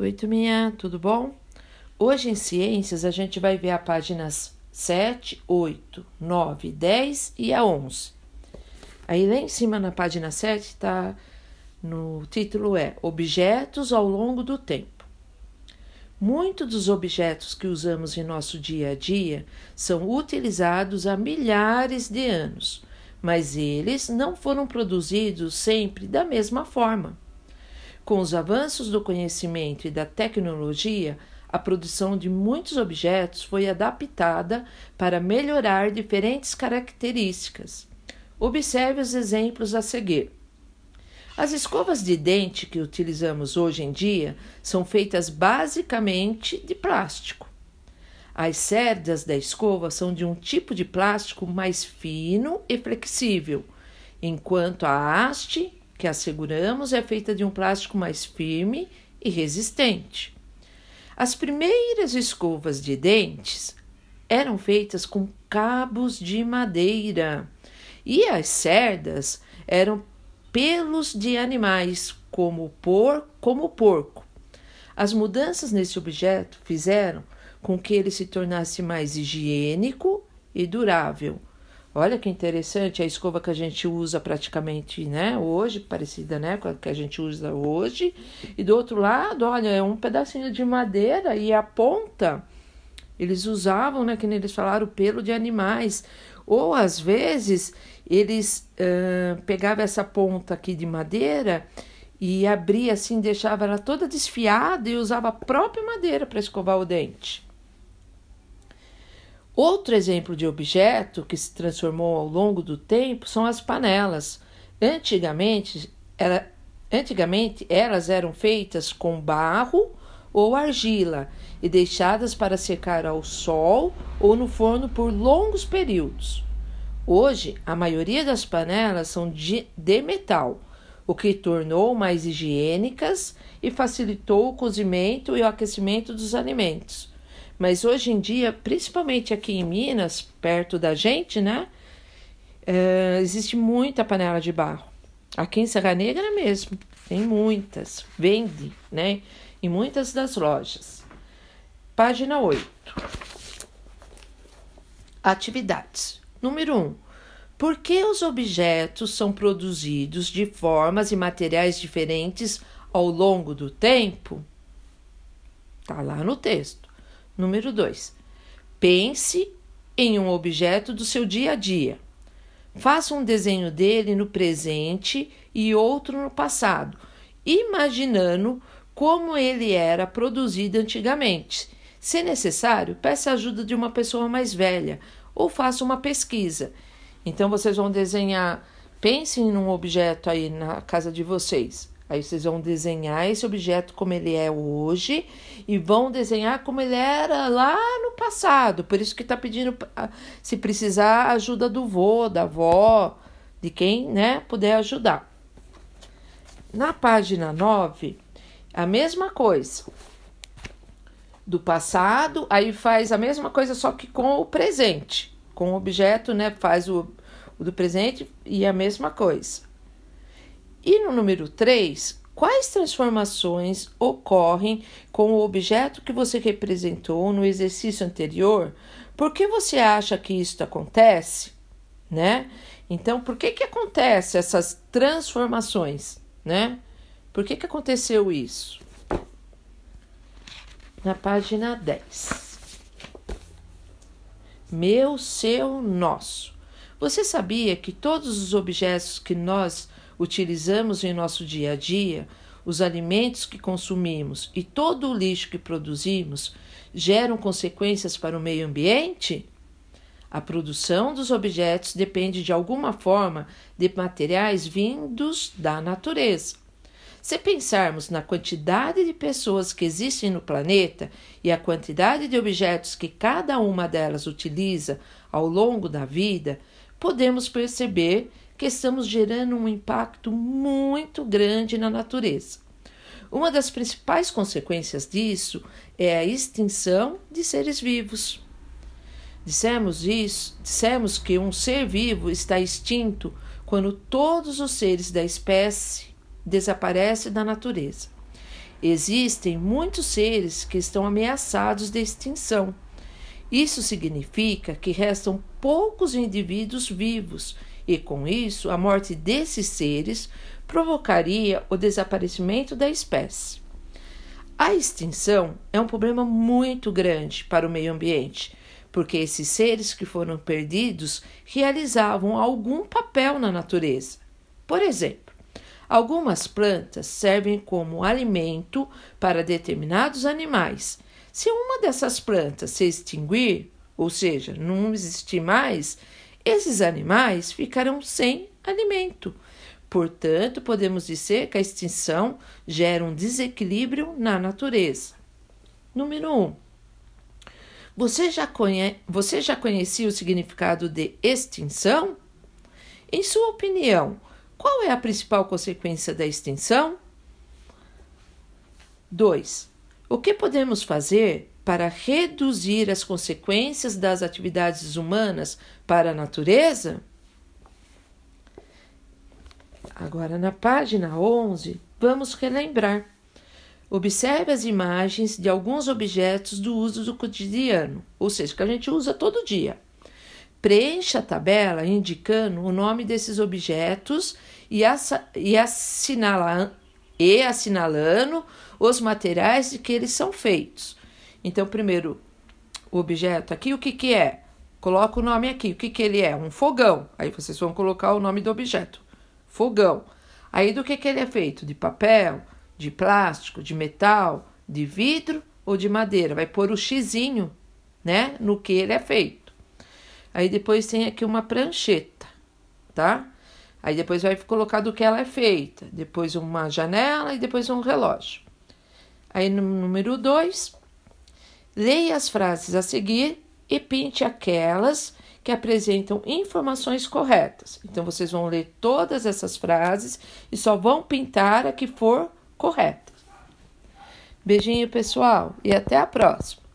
Oi, turminha, tudo bom? Hoje em Ciências a gente vai ver as páginas 7, 8, 9, 10 e a 11. Aí lá em cima na página 7 tá no título é Objetos ao longo do tempo. Muitos dos objetos que usamos em nosso dia a dia são utilizados há milhares de anos, mas eles não foram produzidos sempre da mesma forma. Com os avanços do conhecimento e da tecnologia, a produção de muitos objetos foi adaptada para melhorar diferentes características. Observe os exemplos a seguir. As escovas de dente que utilizamos hoje em dia são feitas basicamente de plástico. As cerdas da escova são de um tipo de plástico mais fino e flexível, enquanto a haste que asseguramos é feita de um plástico mais firme e resistente. As primeiras escovas de dentes eram feitas com cabos de madeira e as cerdas eram pelos de animais, como, por, como o porco. As mudanças nesse objeto fizeram com que ele se tornasse mais higiênico e durável, Olha que interessante a escova que a gente usa praticamente, né, hoje, parecida, né, com a que a gente usa hoje. E do outro lado, olha, é um pedacinho de madeira e a ponta eles usavam, né, que nem eles falaram, pelo de animais. Ou às vezes eles uh, pegavam essa ponta aqui de madeira e abria assim, deixava ela toda desfiada e usava a própria madeira para escovar o dente. Outro exemplo de objeto que se transformou ao longo do tempo são as panelas. Antigamente, era, antigamente elas eram feitas com barro ou argila e deixadas para secar ao sol ou no forno por longos períodos. Hoje, a maioria das panelas são de, de metal, o que tornou mais higiênicas e facilitou o cozimento e o aquecimento dos alimentos. Mas hoje em dia, principalmente aqui em Minas, perto da gente, né? É, existe muita panela de barro. Aqui em Serra Negra mesmo, tem muitas. Vende, né? Em muitas das lojas. Página 8. Atividades. Número 1. Um, por que os objetos são produzidos de formas e materiais diferentes ao longo do tempo? Tá lá no texto. Número 2. Pense em um objeto do seu dia a dia. Faça um desenho dele no presente e outro no passado, imaginando como ele era produzido antigamente. Se necessário, peça a ajuda de uma pessoa mais velha ou faça uma pesquisa. Então vocês vão desenhar, pensem num objeto aí na casa de vocês. Aí vocês vão desenhar esse objeto como ele é hoje e vão desenhar como ele era lá no passado. Por isso que está pedindo, se precisar, ajuda do vô, da avó, de quem né, puder ajudar. Na página 9, a mesma coisa. Do passado, aí faz a mesma coisa, só que com o presente. Com o objeto, né? Faz o, o do presente e a mesma coisa. E no número 3, quais transformações ocorrem com o objeto que você representou no exercício anterior? Por que você acha que isso acontece? Né? Então, por que que acontece essas transformações, né? Por que que aconteceu isso? Na página 10. Meu, seu, nosso. Você sabia que todos os objetos que nós utilizamos em nosso dia a dia, os alimentos que consumimos e todo o lixo que produzimos geram consequências para o meio ambiente? A produção dos objetos depende de alguma forma de materiais vindos da natureza. Se pensarmos na quantidade de pessoas que existem no planeta e a quantidade de objetos que cada uma delas utiliza ao longo da vida, podemos perceber que estamos gerando um impacto muito grande na natureza. Uma das principais consequências disso é a extinção de seres vivos. Dissemos isso, dissemos que um ser vivo está extinto quando todos os seres da espécie desaparecem da natureza. Existem muitos seres que estão ameaçados de extinção. Isso significa que restam poucos indivíduos vivos, e com isso, a morte desses seres provocaria o desaparecimento da espécie. A extinção é um problema muito grande para o meio ambiente, porque esses seres que foram perdidos realizavam algum papel na natureza. Por exemplo, algumas plantas servem como alimento para determinados animais. Se uma dessas plantas se extinguir, ou seja, não existir mais, esses animais ficarão sem alimento. Portanto, podemos dizer que a extinção gera um desequilíbrio na natureza. Número 1. Um, você, já conhe... você já conhecia o significado de extinção? Em sua opinião, qual é a principal consequência da extinção? 2. O que podemos fazer para reduzir as consequências das atividades humanas para a natureza? Agora, na página 11, vamos relembrar. Observe as imagens de alguns objetos do uso do cotidiano, ou seja, que a gente usa todo dia. Preencha a tabela indicando o nome desses objetos e, assinala, e assinalando os materiais de que eles são feitos. Então, primeiro, o objeto aqui, o que, que é? Coloca o nome aqui. O que, que ele é? Um fogão. Aí vocês vão colocar o nome do objeto fogão. Aí do que, que ele é feito? De papel, de plástico, de metal, de vidro ou de madeira? Vai pôr o xizinho, né? No que ele é feito. Aí depois tem aqui uma prancheta, tá? Aí depois vai colocar do que ela é feita. Depois uma janela e depois um relógio. Aí no número 2, leia as frases a seguir e pinte aquelas que apresentam informações corretas. Então, vocês vão ler todas essas frases e só vão pintar a que for correta. Beijinho, pessoal, e até a próxima!